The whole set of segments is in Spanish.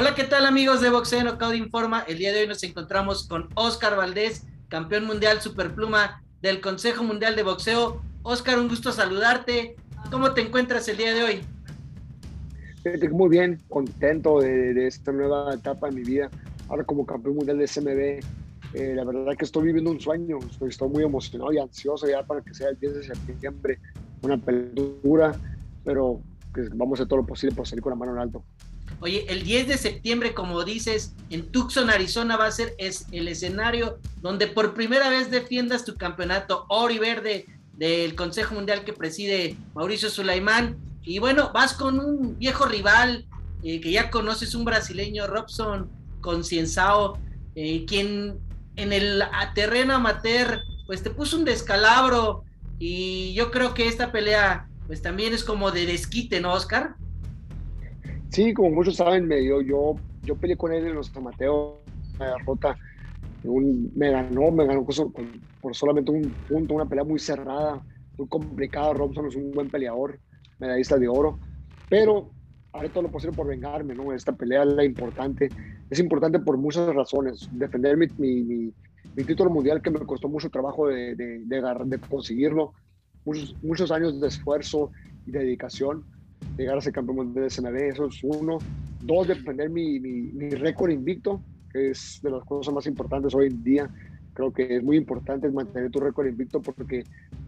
Hola, ¿qué tal amigos de Boxeo Knockout Informa? El día de hoy nos encontramos con Oscar Valdés, campeón mundial superpluma del Consejo Mundial de Boxeo. Oscar, un gusto saludarte. ¿Cómo te encuentras el día de hoy? Muy bien, contento de, esta nueva etapa en mi vida. Ahora como campeón mundial de SMB, eh, la verdad que estoy viviendo un sueño. Estoy, muy emocionado y ansioso ya para que sea el 10 de septiembre una pelea pero pues, vamos a hacer todo lo posible para salir con la mano en alto. Oye, el 10 de septiembre, como dices, en Tucson, Arizona, va a ser es el escenario donde por primera vez defiendas tu campeonato oro y verde del Consejo Mundial que preside Mauricio Sulaimán. Y bueno, vas con un viejo rival eh, que ya conoces, un brasileño, Robson Concienzao, eh, quien en el terreno amateur, pues te puso un descalabro. Y yo creo que esta pelea, pues también es como de desquite, ¿no, Oscar? Sí, como muchos saben, me dio, yo, yo peleé con él en los tomateos, una derrota, un, me ganó, me ganó por solamente un punto, una pelea muy cerrada, muy complicada. Robson es un buen peleador, medallista de oro, pero haré todo lo posible por vengarme, ¿no? Esta pelea es la importante, es importante por muchas razones. Defender mi, mi, mi, título mundial que me costó mucho trabajo de, de, de, de conseguirlo, muchos, muchos años de esfuerzo y dedicación llegar a ser campeón de SMB, eso es uno. Dos, defender mi, mi, récord invicto, que es de las cosas más importantes hoy en día. Creo que es muy importante mantener tu récord invicto porque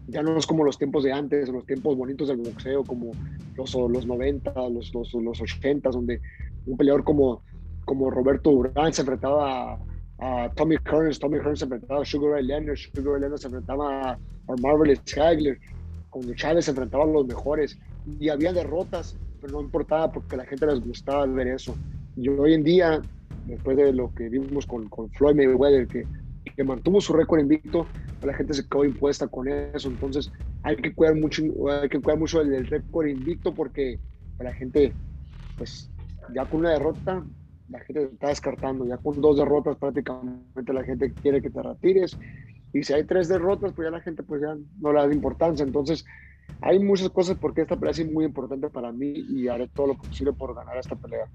ya no es como los tiempos de antes, los tiempos bonitos del boxeo, como los, los 90, los, los, los 80, donde un peleador como, como Roberto Durán se enfrentaba a, Tommy Kearns, Tommy Kearns se enfrentaba a Sugar Ray Leonard, Sugar Ray Leonard se enfrentaba a, a Marvelous cuando Chávez se enfrentaba a los mejores y había derrotas, pero no importaba porque a la gente les gustaba ver eso. Y hoy en día, después de lo que vimos con, con Floyd Mayweather, que, que mantuvo su récord invicto, la gente se quedó impuesta con eso. Entonces hay que cuidar mucho, hay que cuidar mucho el, récord invicto porque la gente, pues ya con una derrota, la gente está descartando. Ya con dos derrotas prácticamente la gente quiere que te retires. Y si hay tres derrotas, pues ya la gente pues ya no le da importancia. Entonces hay muchas cosas porque esta pelea es muy importante para mí y haré todo lo posible por ganar esta pelea.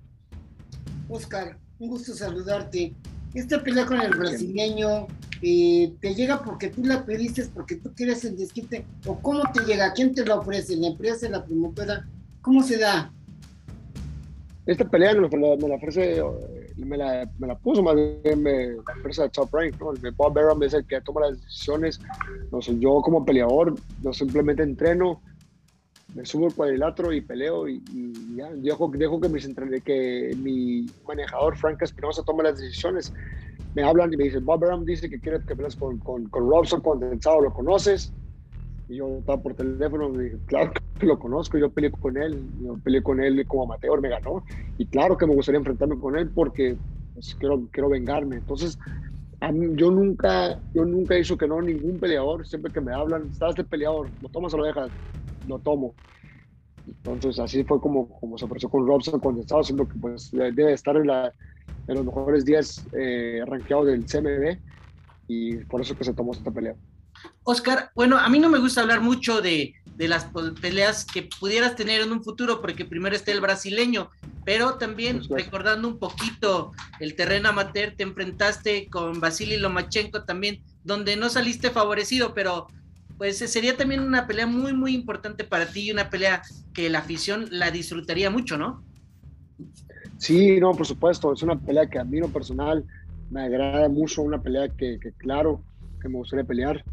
Oscar, un gusto saludarte. Esta pelea con el brasileño eh, te llega porque tú la pediste, porque tú quieres el desquite, o cómo te llega, quién te la ofrece, la empresa, la promotora, ¿cómo se da? Esta pelea me la, ofrece, me la, me la, puso más bien la empresa Top Rank, ¿no? Bob Arum es el que toma las decisiones. No sé, yo como peleador, yo simplemente entreno, me subo el cuadrilátero y peleo y, ya. Dejo, dejo que, mis, que mi manejador, Frank Espinosa, tome las decisiones. Me hablan y me dicen, Bob Arum dice que quiere que pelees con, con, con Robson Condensado, ¿lo conoces? Y yo estaba por teléfono y dije, claro que lo conozco, yo peleé con él, yo peleé con él como amateur, me ganó. Y claro que me gustaría enfrentarme con él porque pues, quiero, quiero vengarme. Entonces, yo nunca, yo nunca he dicho que no ningún peleador, siempre que me hablan, estás de peleador, lo tomas o lo dejas, lo tomo. Entonces, así fue como, como se ofreció con Robson cuando estaba haciendo que pues debe estar en, la, en los mejores días eh, del CMB y por eso que se tomó esta pelea. Oscar, bueno, a mí no me gusta hablar mucho de, las peleas que pudieras tener en un futuro, porque primero está el brasileño, pero también recordando un poquito el terreno amateur, te enfrentaste con Vasily Lomachenko también, donde no saliste favorecido, pero pues sería también una pelea muy, muy importante para ti y una pelea que la afición la disfrutaría mucho, ¿no? Sí, no, por supuesto, es una pelea que a mí no personal me agrada mucho, una pelea que, que claro que me gustaría pelear.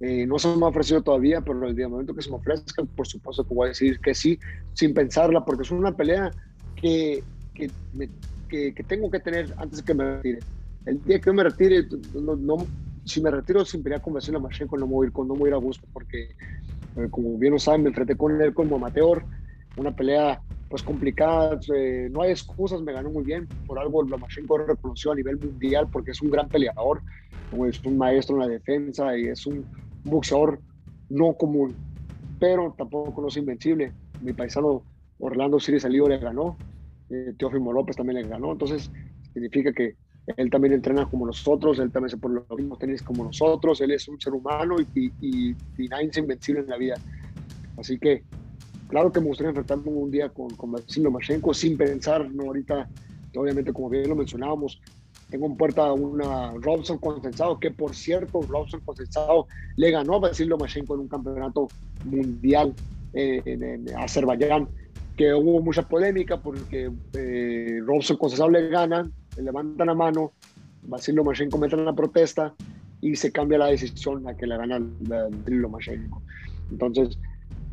Eh, no se me ha ofrecido todavía, pero el día momento que se me ofrezca, por supuesto que voy a decir que sí, sin pensarla, porque es una pelea que, que, que, tengo que tener antes de que me retire. El día que me retire, no, si me retiro sin pelear con Vasily Lomachenko, no me voy a ir, no me voy a, ir a gusto, porque eh, como bien lo saben, me enfrenté con él como amateur, una pelea pues complicada, eh, no hay excusas, me ganó muy bien, por algo Lomachenko reconoció a nivel mundial porque es un gran peleador, es un maestro en la defensa y es un boxeador no común, pero tampoco no es invencible. Mi paisano Orlando Siri Salido le ganó, eh, Teófimo López también le ganó, entonces significa que él también entrena como nosotros, él también se pone los mismos tenis como nosotros, él es un ser humano y, y, y, es invencible en la vida. Así que, claro que me gustaría enfrentarme un día con, con Lomachenko sin pensar, no ahorita obviamente como bien lo mencionábamos, tengo en puerta una Robson consensado, que por cierto, Robson consensado le ganó a Basilio Lomachenko en un campeonato mundial en, Azerbaiyán, que hubo mucha polémica porque eh, Robson consensado le gana, le levantan la mano, Basilio Lomachenko mete la protesta y se cambia la decisión a que le gana Basilio Lomachenko. Entonces,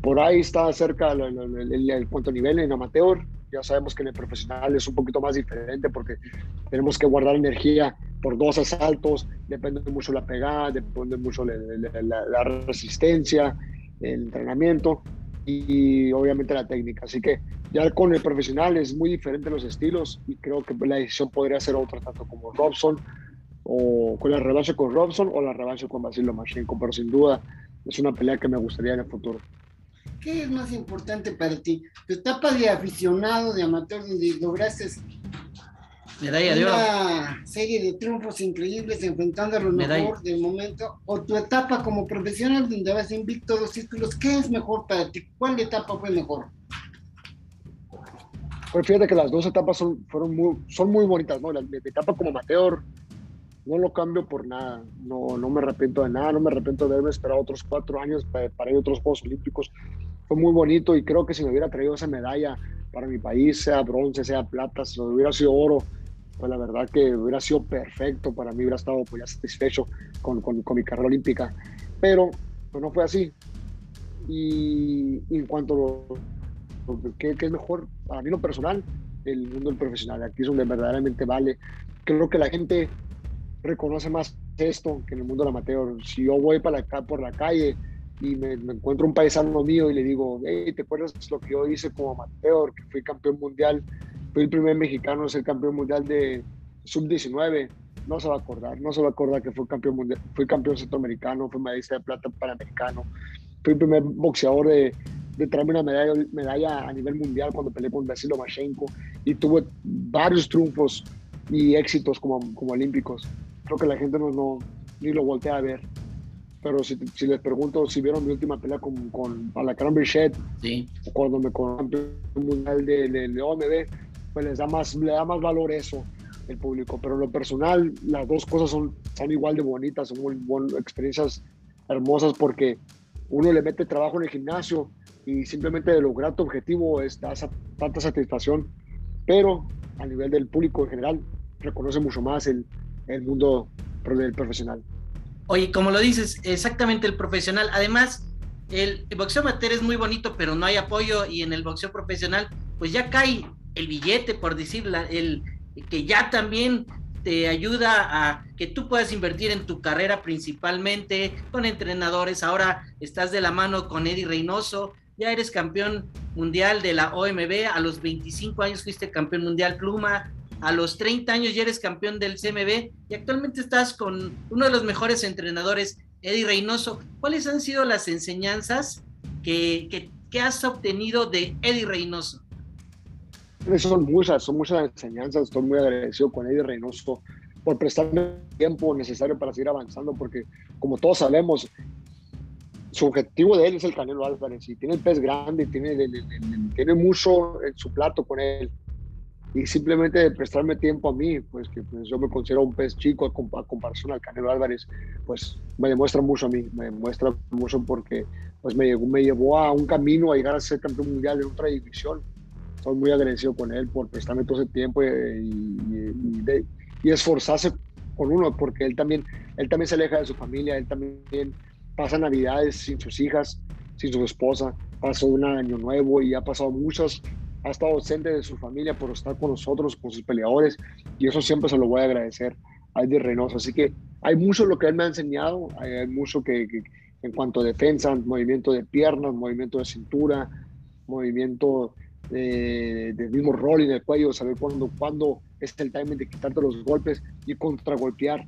por ahí está cerca el, el, el, nivel en amateur. Ya sabemos que en el profesional es un poquito más diferente porque tenemos que guardar energía por dos asaltos, depende mucho la pegada, depende mucho la, la, resistencia, el entrenamiento y, obviamente la técnica. Así que ya con el profesional es muy diferente los estilos y creo que la decisión podría ser otra, tanto como Robson o con la revancha con Robson o la revancha con Basilio Machenko, pero sin duda es una pelea que me gustaría en el futuro. ¿Qué es más importante para ti? ¿Tu etapa de aficionado, de amateur, donde lograste Medalla de una serie de triunfos increíbles enfrentando a lo mejor del momento? ¿O tu etapa como profesional donde vas invicto dos títulos? ¿Qué es mejor para ti? ¿Cuál etapa fue mejor? Pues fíjate que las dos etapas son, fueron muy, son muy bonitas, ¿no? La, la etapa como amateur no lo cambio por nada, no, no me arrepiento de nada, no me arrepiento de haberme esperado otros cuatro años para, para ir a otros Juegos Olímpicos. Fue muy bonito y creo que si me hubiera traído esa medalla para mi país, sea bronce, sea plata, si hubiera sido oro, pues la verdad que hubiera sido perfecto para mí, hubiera estado pues ya satisfecho con, con, con mi carrera olímpica. Pero pues no fue así. Y, en cuanto a lo que, es mejor, para mí lo personal, el mundo del profesional, aquí es donde verdaderamente vale. Creo que la gente reconoce más esto que en el mundo del amateur. Si yo voy para acá por la calle y me, encuentro un paisano mío y le digo, hey, ¿te acuerdas lo que yo hice como amateur? Que fui campeón mundial, fui el primer mexicano a ser campeón mundial de sub-19. No se va a acordar, no se va a acordar que fui campeón mundial, fui campeón centroamericano, fui medallista de plata panamericano, fui el primer boxeador de, de traerme una medalla, medalla a nivel mundial cuando peleé con Basilio Machenko y tuve varios triunfos y éxitos como, como olímpicos creo que la gente no, no ni lo voltea a ver. Pero si, si, les pregunto si vieron mi última pelea con, con Alacrán Bichet, sí. cuando me un mundial de, de, de, OMB, pues les da más, le da más valor eso el público. Pero en lo personal, las dos cosas son, son igual de bonitas, son muy buenas experiencias hermosas porque uno le mete trabajo en el gimnasio y simplemente de lograr tu objetivo es da tanta satisfacción. Pero a nivel del público en general, reconoce mucho más el, el mundo del profesional. Oye, como lo dices, exactamente el profesional. Además, el, boxeo amateur es muy bonito, pero no hay apoyo y en el boxeo profesional, pues ya cae el billete, por decirlo, el que ya también te ayuda a que tú puedas invertir en tu carrera principalmente con entrenadores. Ahora estás de la mano con Eddie Reynoso, ya eres campeón mundial de la OMB, a los 25 años fuiste campeón mundial pluma, a los 30 años ya eres campeón del CMB y actualmente estás con uno de los mejores entrenadores, Eddie Reynoso. ¿Cuáles han sido las enseñanzas que, que, has obtenido de Eddie Reynoso? Son muchas, son muchas enseñanzas. Estoy muy agradecido con Eddie Reynoso por prestarme el tiempo necesario para seguir avanzando, porque como todos sabemos, su objetivo de él es el Canelo Álvarez y tiene el pez grande, tiene, tiene mucho en su plato con él y simplemente de prestarme tiempo a mí, pues que pues, yo me considero un pez chico a, comparación al Canelo Álvarez, pues me demuestra mucho a mí, me demuestra mucho porque pues me, me llevó a un camino a llegar a ser campeón mundial en otra división. Estoy muy agradecido con él por prestarme todo ese tiempo y, y, y, esforzarse con uno, porque él también, él también se aleja de su familia, él también pasa navidades sin sus hijas, sin su esposa, pasó un año nuevo y ha pasado muchas ha estado ausente de su familia por estar con nosotros, con sus peleadores, y eso siempre se lo voy a agradecer a Eddie Reynoso. Así que hay mucho lo que él me ha enseñado, hay, mucho que, en cuanto a defensa, movimiento de piernas, movimiento de cintura, movimiento de, del mismo rol en el cuello, saber cuándo, cuándo es el timing de quitarte los golpes y contragolpear.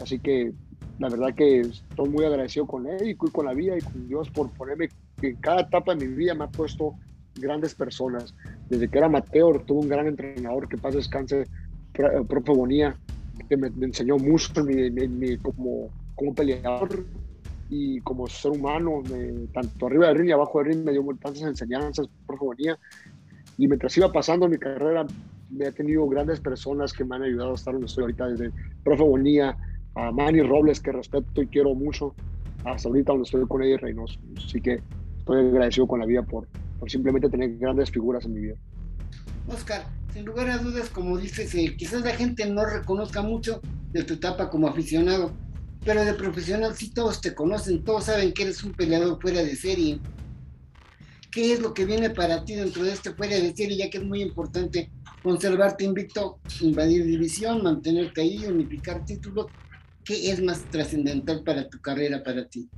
Así que la verdad que estoy muy agradecido con él y con la vida y con Dios por ponerme en cada etapa de mi vida me ha puesto grandes personas. Desde que era amateur, tuve un gran entrenador que pasa descanse, Profe Bonía, que me, enseñó mucho como, como peleador y como ser humano, tanto arriba del ring y abajo del ring, me dio tantas enseñanzas, Profe Bonía. Y mientras iba pasando mi carrera, me he tenido grandes personas que me han ayudado a estar donde estoy ahorita, desde Profe Bonilla, a Manny Robles, que respeto y quiero mucho, hasta ahorita donde estoy con Eddie Reynoso. Así que estoy agradecido con la vida por, por simplemente tener grandes figuras en mi vida. Oscar, sin lugar a dudas, como dices, eh, quizás la gente no reconozca mucho de tu etapa como aficionado, pero de profesional sí todos te conocen, todos saben que eres un peleador fuera de serie. ¿Qué es lo que viene para ti dentro de este fuera de serie, ya que es muy importante conservarte invicto, invadir división, mantenerte ahí, unificar títulos? ¿Qué es más trascendental para tu carrera, para ti?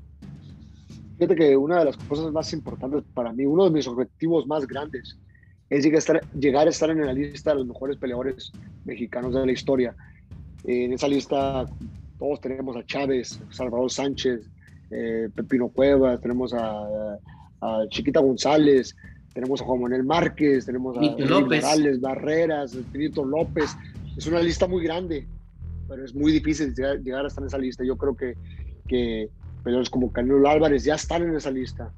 Fíjate que una de las cosas más importantes para mí, uno de mis objetivos más grandes, es llegar a estar, llegar a estar en la lista de los mejores peleadores mexicanos de la historia. En esa lista todos tenemos a Chávez, Salvador Sánchez, eh, Pepino Cuevas, tenemos a, Chiquita González, tenemos a Juan Manuel Márquez, tenemos a Morales, Barreras, Pinito López. Es una lista muy grande, pero es muy difícil llegar, a estar en esa lista. Yo creo que, que peleadores como Canelo Álvarez ya están en esa lista.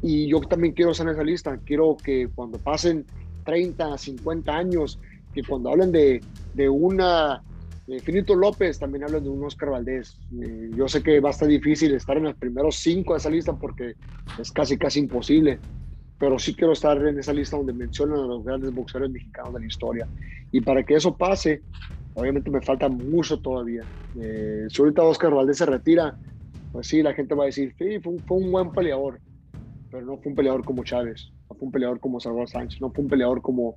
Y yo también quiero estar en esa lista. Quiero que cuando pasen 30, 50 años, que cuando hablen de, de una de Finito López, también hablan de un Oscar Valdés. Eh, yo sé que va a estar difícil estar en los primeros cinco de esa lista porque es casi, casi imposible. Pero sí quiero estar en esa lista donde mencionan a los grandes boxeadores mexicanos de la historia. Y para que eso pase, obviamente me falta mucho todavía. Eh, si ahorita Oscar Valdés se retira, pues sí, la gente va a decir, sí, fue fue un buen peleador pero no fue un peleador como Chávez, no fue un peleador como Salvador Sánchez, no fue un peleador como,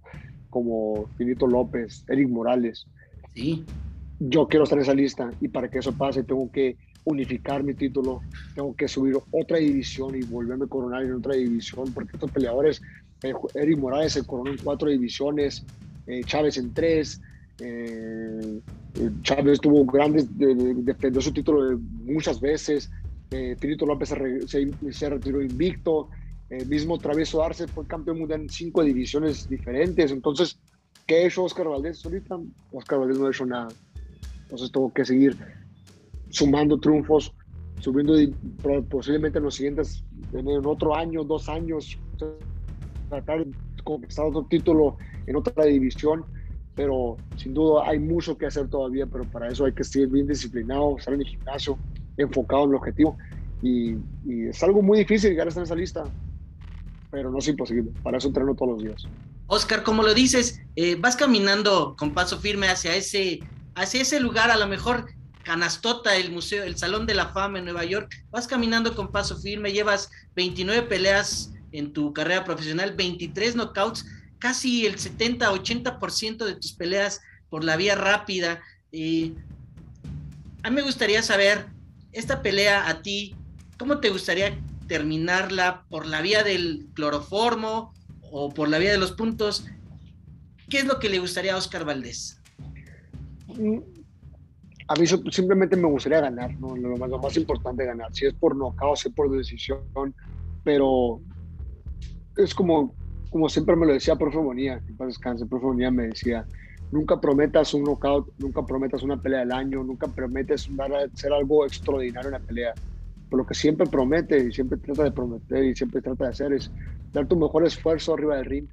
como Finito López, Eric Morales. Sí. Yo quiero estar en esa lista y para que eso pase tengo que unificar mi título, tengo que subir otra división y volverme a coronar en otra división, porque estos peleadores, eh, Eric Morales se coronó en cuatro divisiones, eh, Chávez en tres, Chávez tuvo grandes, defendió su título muchas veces, eh, Finito López se, retiró invicto, el mismo Travieso Arce fue campeón mundial en cinco divisiones diferentes. Entonces, ¿qué ha Oscar Valdés ahorita? Oscar Valdés no ha hecho nada. Entonces, tengo que seguir sumando triunfos, subiendo posiblemente en los siguientes, en otro año, dos años, tratar de conquistar otro título en otra división. Pero sin duda hay mucho que hacer todavía, pero para eso hay que seguir bien disciplinado, estar en el gimnasio, enfocado en el objetivo. Y, es algo muy difícil llegar a estar en esa lista, pero no es imposible. Para eso entreno todos los días. Oscar, como lo dices, eh, vas caminando con paso firme hacia ese, hacia ese lugar, a lo mejor canastota, el museo, el Salón de la Fama en Nueva York, vas caminando con paso firme, llevas 29 peleas en tu carrera profesional, 23 knockouts, casi el 70-80% de tus peleas por la vía rápida. y a mí me gustaría saber, esta pelea a ti, ¿cómo te gustaría terminarla? ¿Por la vía del cloroformo o por la vía de los puntos? ¿Qué es lo que le gustaría a Oscar Valdés? A mí simplemente me gustaría ganar, ¿no? lo, más, importante ganar. Si es por nocaut, si es por decisión, pero es como, como siempre me lo decía profe Bonía, que paz descanse, profe Bonía me decía, nunca prometas un knockout, nunca prometas una pelea del año, nunca prometes ser algo extraordinario en la pelea. Pero lo que siempre promete y siempre trata de prometer y siempre trata de hacer es dar tu mejor esfuerzo arriba del ring.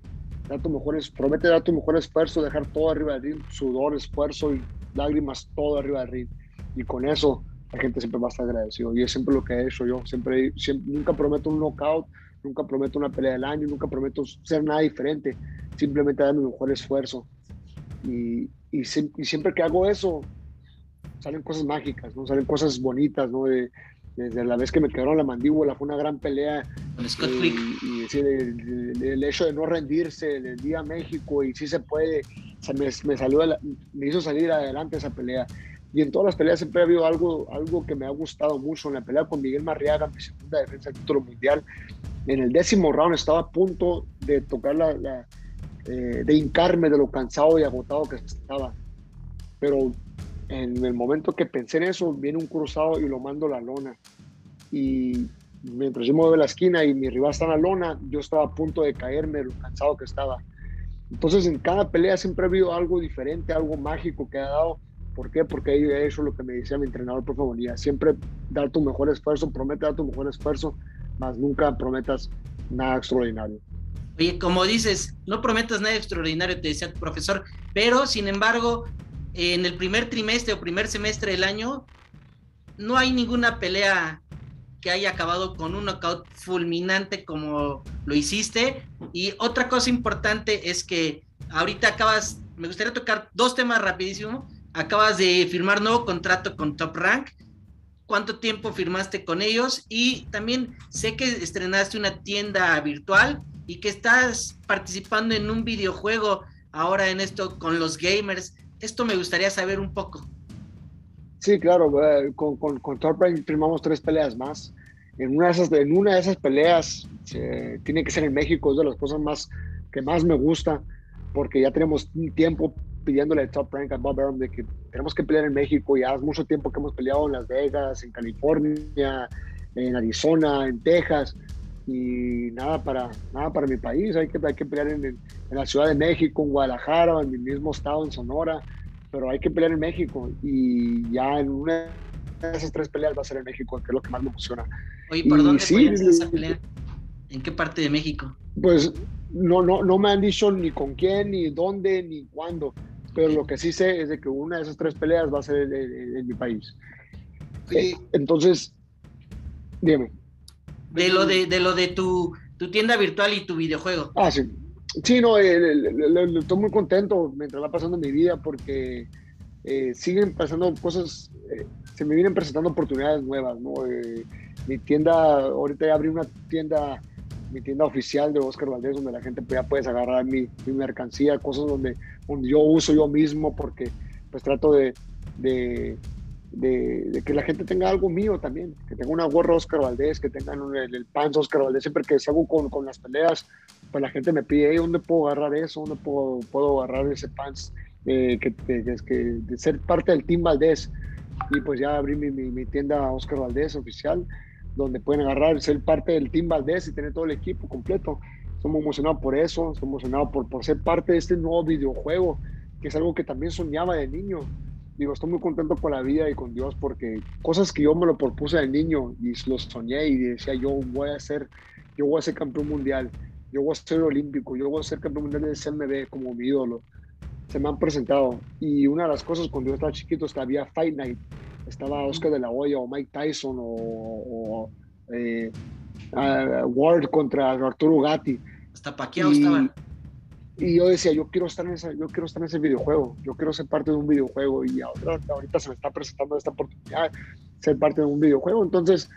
Dar tu mejor, promete dar tu mejor esfuerzo, dejar todo arriba del ring, sudor, esfuerzo y lágrimas, todo arriba del ring. Y con eso la gente siempre va a estar agradecido. Y es siempre lo que he hecho yo. Siempre, siempre, nunca prometo un knockout, nunca prometo una pelea del año, nunca prometo ser nada diferente. Simplemente dar mi mejor esfuerzo y, y, siempre que hago eso, salen cosas mágicas, ¿no? Salen cosas bonitas, ¿no? desde la vez que me quedaron la mandíbula, fue una gran pelea. y, y el, hecho de no rendirse del día a México y sí se puede, me, me, salió me hizo salir adelante esa pelea. Y en todas las peleas siempre ha habido algo, algo que me ha gustado mucho. En la pelea con Miguel Marriaga, mi segunda defensa del título mundial, en el décimo round estaba a punto de tocar la, la eh, de hincarme de lo cansado y agotado que estaba. Pero en el momento que pensé en eso, viene un cruzado y lo mando a la lona. Y mientras yo a la esquina y mi rival está en la lona, yo estaba a punto de caerme de lo cansado que estaba. Entonces en cada pelea siempre ha habido algo diferente, algo mágico que ha dado. ¿Por qué? Porque he hecho lo que me decía mi entrenador por favor. Siempre dar tu mejor esfuerzo, promete dar tu mejor esfuerzo, mas nunca prometas nada extraordinario. Oye, como dices, no prometas nada extraordinario, te decía tu profesor, pero sin embargo, en el primer trimestre o primer semestre del año, no hay ninguna pelea que haya acabado con un knockout fulminante como lo hiciste. Y otra cosa importante es que ahorita acabas, me gustaría tocar dos temas rapidísimo. Acabas de firmar nuevo contrato con Top Rank. ¿Cuánto tiempo firmaste con ellos? Y también sé que estrenaste una tienda virtual y que estás participando en un videojuego ahora en esto con los gamers. Esto me gustaría saber un poco. Sí, claro, eh, con, con, con firmamos tres peleas más. En una de esas, en una de esas peleas, tiene que ser en México, es de las cosas más que más me gusta, porque ya tenemos tiempo pidiéndole a Top Rank a Bob Arum de que tenemos que pelear en México. Ya hace mucho tiempo que hemos peleado en Las Vegas, en California, en Arizona, en Texas y nada para, nada para mi país. Hay que, hay que pelear en, en, la Ciudad de México, en Guadalajara, en mi mismo estado, en Sonora, pero hay que pelear en México y ya en una de esas tres peleas va a ser en México, que es lo que más me emociona. Oye, ¿por dónde sí, esa pelea? ¿En qué parte de México? Pues no, no, no me han dicho ni con quién, ni dónde, ni cuándo, pero lo que sí sé es de que una de esas tres peleas va a ser en, mi país. Eh, entonces, dime de lo de, de lo de tu, tu, tienda virtual y tu videojuego. Ah, sí. Sí, no, eh, estoy muy contento mientras va pasando mi vida porque eh, siguen pasando cosas, eh, se me vienen presentando oportunidades nuevas, ¿no? mi tienda, ahorita ya abrí una tienda, mi tienda oficial de Oscar Valdés, donde la gente ya puedes agarrar mi, mi mercancía, cosas donde, donde, yo uso yo mismo porque pues trato de, de de, que la gente tenga algo mío también, que tenga una gorra Oscar Valdés, que tengan el, el pants Oscar Valdés, siempre que salgo con, con las peleas, pues la gente me pide, ¿dónde puedo agarrar eso? ¿Dónde puedo, puedo agarrar ese pants? Eh, que, es que de ser parte del Team Valdés. Y pues ya abrí mi, mi, tienda Oscar Valdés oficial, donde pueden agarrar, ser parte del Team Valdés y tener todo el equipo completo. Estamos emocionados por eso, estamos emocionados por, por ser parte de este nuevo videojuego, que es algo que también soñaba de niño digo, estoy muy contento con la vida y con Dios porque cosas que yo me lo propuse de niño y los soñé y decía yo voy a ser, yo voy a ser campeón mundial, yo voy a ser olímpico, yo voy a ser campeón mundial del CMB como mi ídolo. Se me han presentado y una de las cosas cuando yo estaba chiquito había Fight Night, estaba Oscar de la Hoya o Mike Tyson o, eh, Ward contra Arturo Gatti. Hasta Pacquiao estaba y yo decía, yo quiero estar en ese, yo quiero estar en ese videojuego, yo quiero ser parte de un videojuego y ahora, ahorita se me está presentando esta oportunidad ser parte de un videojuego. Entonces,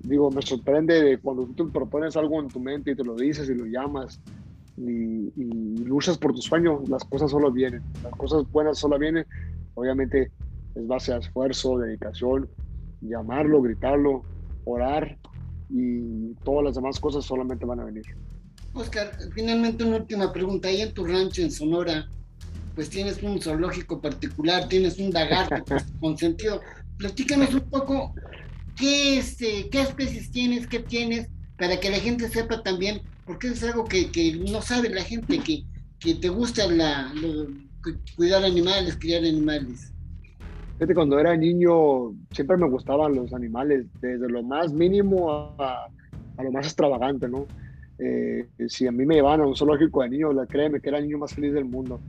digo, me sorprende de cuando tú te propones algo en tu mente y te lo dices y lo llamas y, y luchas por tu sueño, las cosas solo vienen, las cosas buenas solo vienen. Obviamente es base a esfuerzo, dedicación, llamarlo, gritarlo, orar y todas las demás cosas solamente van a venir. Oscar, finalmente una última pregunta. Ahí en tu rancho en Sonora, pues tienes un zoológico particular, tienes un lagarto con sentido. Platícanos un poco qué, este, qué especies tienes, qué tienes, para que la gente sepa también, porque es algo que, no sabe la gente, que, que te gusta la, cuidar animales, criar animales. Fíjate, cuando era niño siempre me gustaban los animales, desde lo más mínimo a, a lo más extravagante, ¿no? Eh, si a mí me llevaban a un zoológico de niños, créeme que era el niño más feliz del mundo.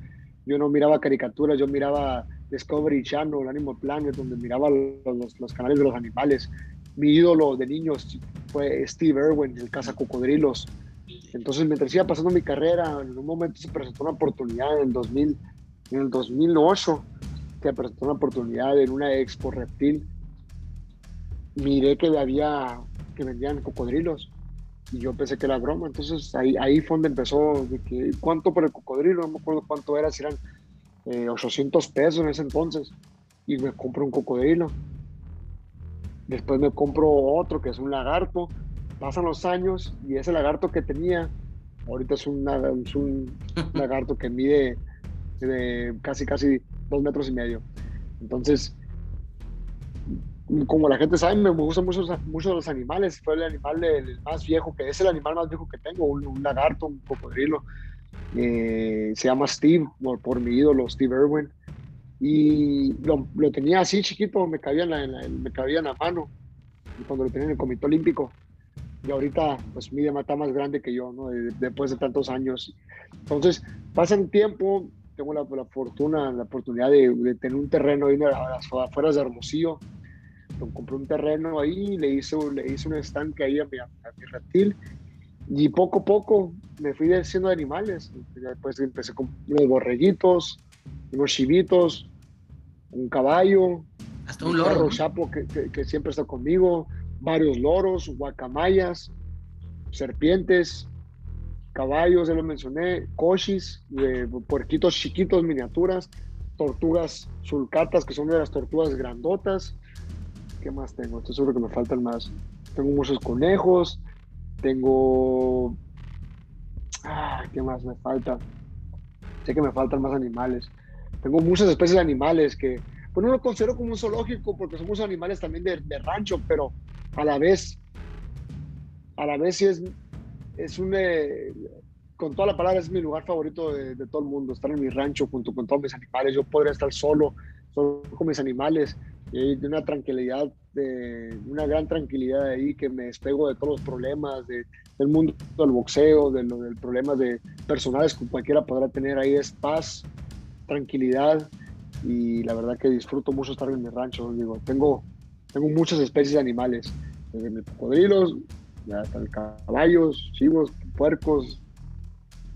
Yo no miraba caricaturas, yo miraba Discovery Channel, Animal Planet, donde miraba los, los, canales de los animales. Mi ídolo de niños fue Steve Irwin, el caza cocodrilos. Entonces, mientras iba pasando mi carrera, en un momento se presentó una oportunidad en el, 2000, en el 2008, se presentó una oportunidad en una expo reptil. Miré que había, que vendían cocodrilos y yo pensé que era broma. Entonces ahí, ahí fue donde empezó, de que, ¿cuánto por el cocodrilo? No me acuerdo cuánto era, si eran 800 eh, pesos en ese entonces. Y me compro un cocodrilo. Después me compro otro que es un lagarto. Pasan los años y ese lagarto que tenía, ahorita es un, es un lagarto que mide de casi, casi dos metros y medio. Entonces, como la gente sabe, me gustan mucho, mucho los animales. Fue el animal el más viejo, que es el animal más viejo que tengo, un, lagarto, un cocodrilo. Eh, se llama Steve, por, mi ídolo, Steve Irwin. Y lo, lo tenía así chiquito, me cabía en la, me cabía en la mano. Cuando lo tenía en el Comité Olímpico. y ahorita pues mide está más grande que yo, ¿no? después de tantos años. Entonces, pasa el tiempo, tengo la, la, fortuna, la oportunidad de, tener un terreno ahí a las afueras de Hermosillo. compré un terreno ahí, le hice, le hice un estanque ahí a mi, a mi reptil y poco a poco me fui haciendo de animales. Después empecé con unos borreguitos, unos chivitos, un caballo, hasta un, loro. chapo que, que, siempre está conmigo, varios loros, guacamayas, serpientes, caballos, ya lo mencioné, cochis, puerquitos chiquitos, miniaturas, tortugas sulcatas, que son de las tortugas grandotas. ¿Qué más tengo? Estoy seguro que me faltan más. Tengo muchos conejos, tengo... Ah, ¿Qué más me falta? Sé que me faltan más animales. Tengo muchas especies de animales que, pues no lo considero como un zoológico porque somos animales también de, de rancho, pero a la vez, a la vez sí es, es un, eh, con toda la palabra, es mi lugar favorito de, de, todo el mundo, estar en mi rancho junto con todos mis animales. Yo podría estar solo, solo con mis animales y de una tranquilidad, de una gran tranquilidad ahí que me despego de todos los problemas de, del mundo del boxeo, de lo, del problema de personales que cualquiera podrá tener ahí es paz, tranquilidad y la verdad que disfruto mucho estar en mi rancho. Digo, tengo, tengo muchas especies de animales, desde mis cocodrilos, hasta caballos, chivos, puercos,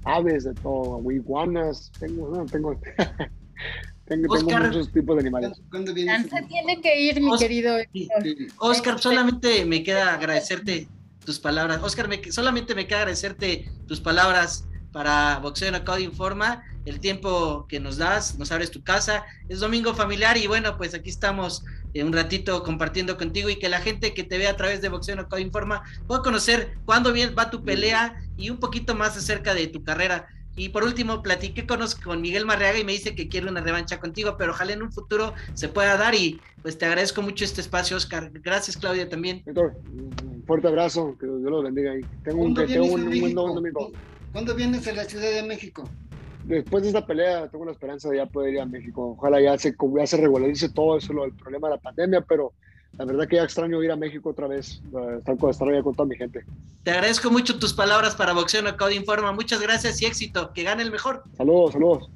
aves, de todo, iguanas, tengo, no, tengo Tengo, muchos tipos de animales. tiene que ir, mi querido. Oscar, solamente me queda agradecerte tus palabras. Oscar, me, solamente me queda agradecerte tus palabras para Boxeo Knockout Informa, el tiempo que nos das, nos abres tu casa. Es domingo familiar y bueno, pues aquí estamos eh, un ratito compartiendo contigo y que la gente que te ve a través de Boxeo Knockout Informa pueda conocer cuándo bien va tu pelea y un poquito más acerca de tu carrera. Y por último, platiqué con, con Miguel Marreaga y me dice que quiere una revancha contigo, pero ojalá en un futuro se pueda dar y pues te agradezco mucho este espacio, Oscar. Gracias, Claudia, también. un fuerte abrazo, que Dios los bendiga ahí. Tengo un, tengo un, buen domingo. ¿Cuándo vienes a la Ciudad de México? Después de esta pelea, tengo la esperanza de ya poder ir a México. Ojalá ya se, ya se regularice todo eso, lo, el problema de la pandemia, pero la verdad que ya extraño ir a México otra vez, estar con, estar allá con toda mi gente. Te agradezco mucho tus palabras para Boxeo Knockout Informa. Muchas gracias y éxito. Que gane el mejor. Saludos, saludos.